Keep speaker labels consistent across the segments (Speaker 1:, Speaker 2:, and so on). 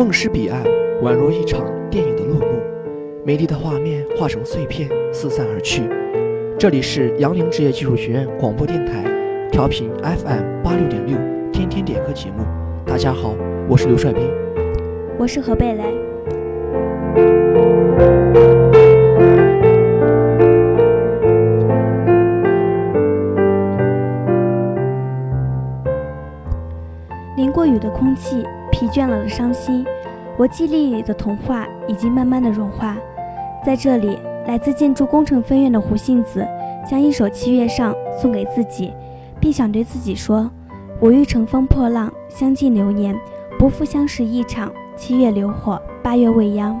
Speaker 1: 梦失彼岸，宛如一场电影的落幕，美丽的画面化成碎片四散而去。这里是杨凌职业技术学院广播电台，调频 FM 八六点六，天天点歌节目。大家好，我是刘帅斌，
Speaker 2: 我是何贝雷。淋过雨的空气，疲倦了的伤心，我记忆里的童话已经慢慢的融化。在这里，来自建筑工程分院的胡杏子将一首《七月上》送给自己，并想对自己说：“我欲乘风破浪，相敬流年，不负相识一场。七月流火，八月未央。”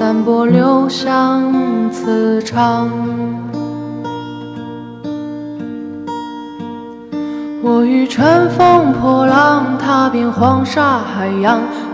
Speaker 3: 散播留香磁场，我欲乘风破浪，踏遍黄沙海洋。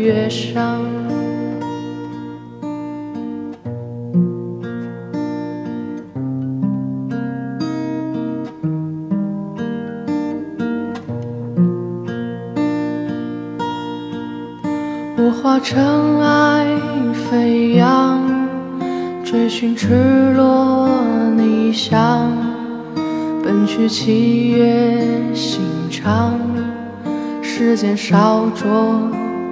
Speaker 3: 月上，我化尘埃飞扬，追寻赤裸逆翔，奔去七月心肠，时间烧灼。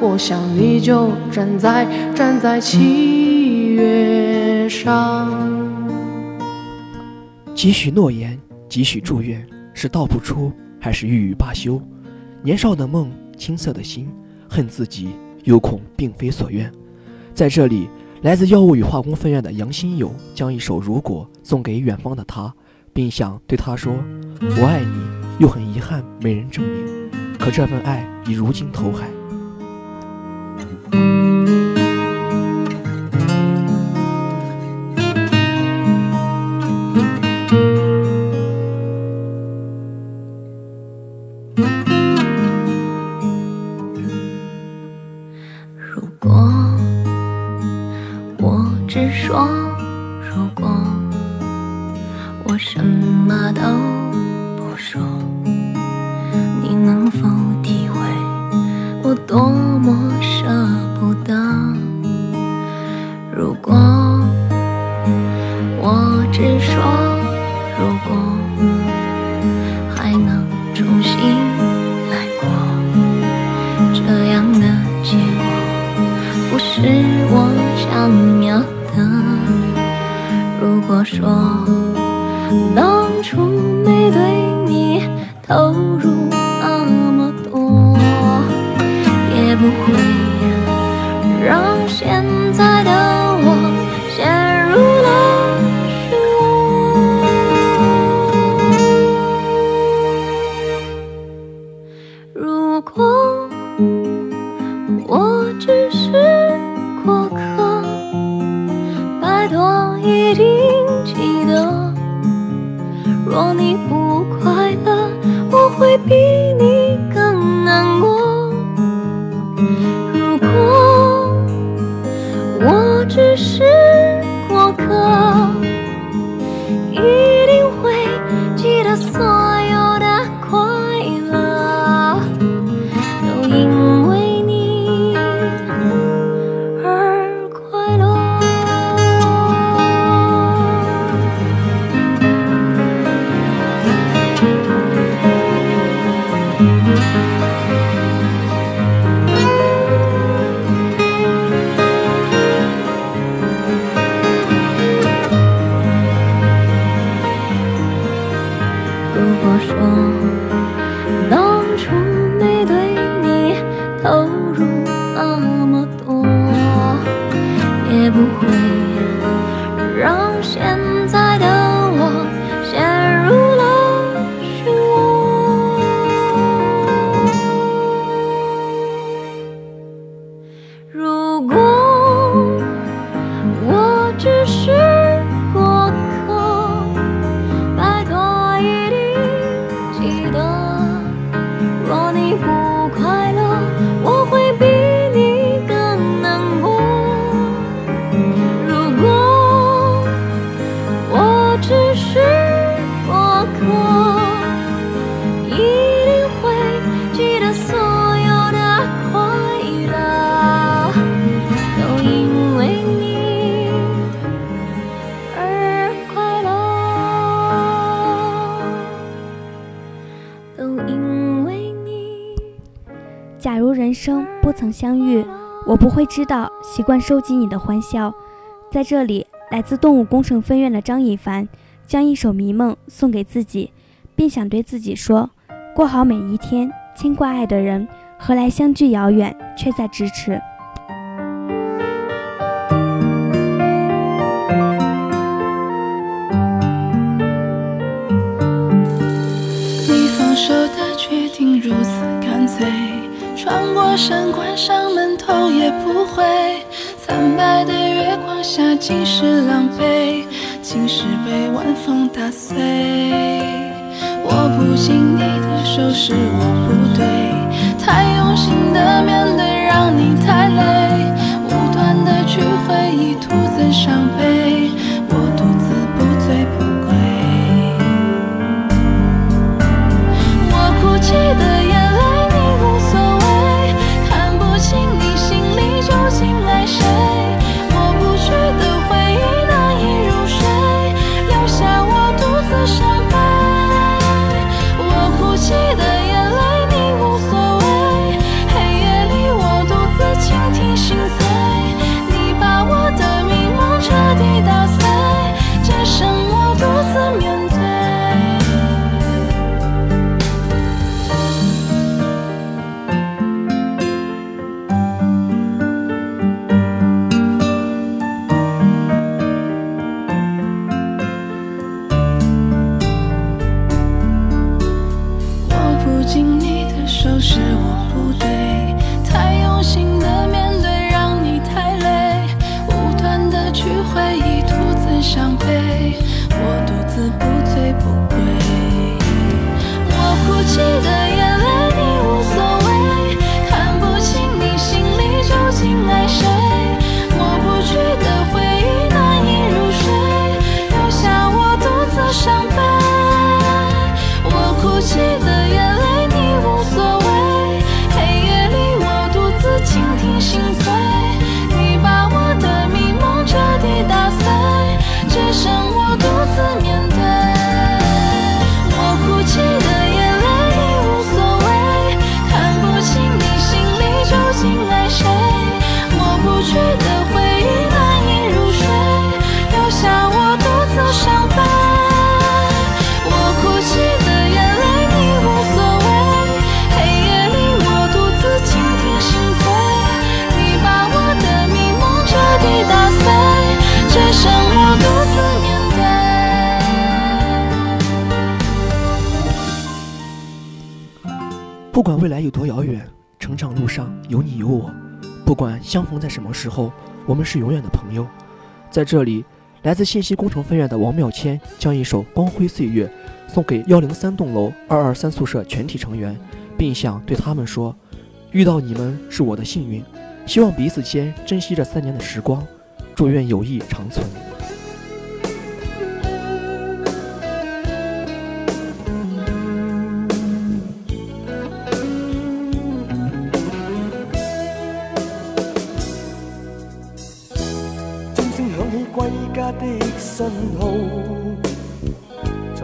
Speaker 3: 我想你就站在站在七月上。
Speaker 1: 几许诺言，几许祝愿，是道不出，还是欲语罢休？年少的梦，青涩的心，恨自己，又恐并非所愿。在这里，来自药物与化工分院的杨新友将一首《如果》送给远方的他，并想对他说：“我爱你，又很遗憾没人证明，可这份爱已如今投海。”
Speaker 2: Thank you. wrong. 生不曾相遇我不会知道习惯收集你的欢笑。在这里来自动物工程分院的张一凡将一首迷梦送给自己并想对自己说过好每一天牵挂爱的人何来相聚遥远却在咫尺。
Speaker 4: 山关上门，头也不回。惨白的月光下，尽是狼狈，竟是被晚风打碎。握不紧你的手，是我不对，太用心的面对。不
Speaker 1: 管相逢在什么时候，我们是永远的朋友。在这里，来自信息工程分院的王妙谦将一首《光辉岁月》送给幺零三栋楼二二三宿舍全体成员，并想对他们说：遇到你们是我的幸运，希望彼此间珍惜这三年的时光，祝愿友谊长存。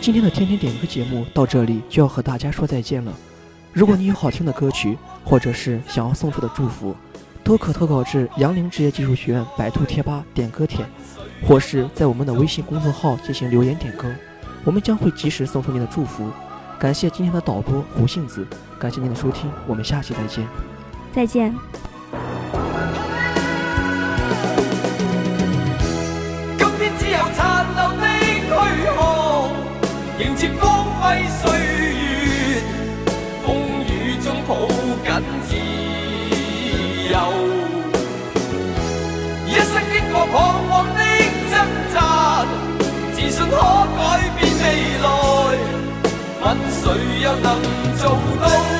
Speaker 1: 今天的天天点歌节目到这里就要和大家说再见了。如果你有好听的歌曲，或者是想要送出的祝福，都可投稿至杨凌职业技术学院百度贴吧点歌帖，或是在我们的微信公众号进行留言点歌，我们将会及时送出您的祝福。感谢今天的导播胡杏子，感谢您的收听，我们下期再见。
Speaker 2: 再见。
Speaker 5: 迎接光辉岁月，风雨中抱紧自由。一生经过彷徨的挣扎，自信可改变未来，问谁又能做到？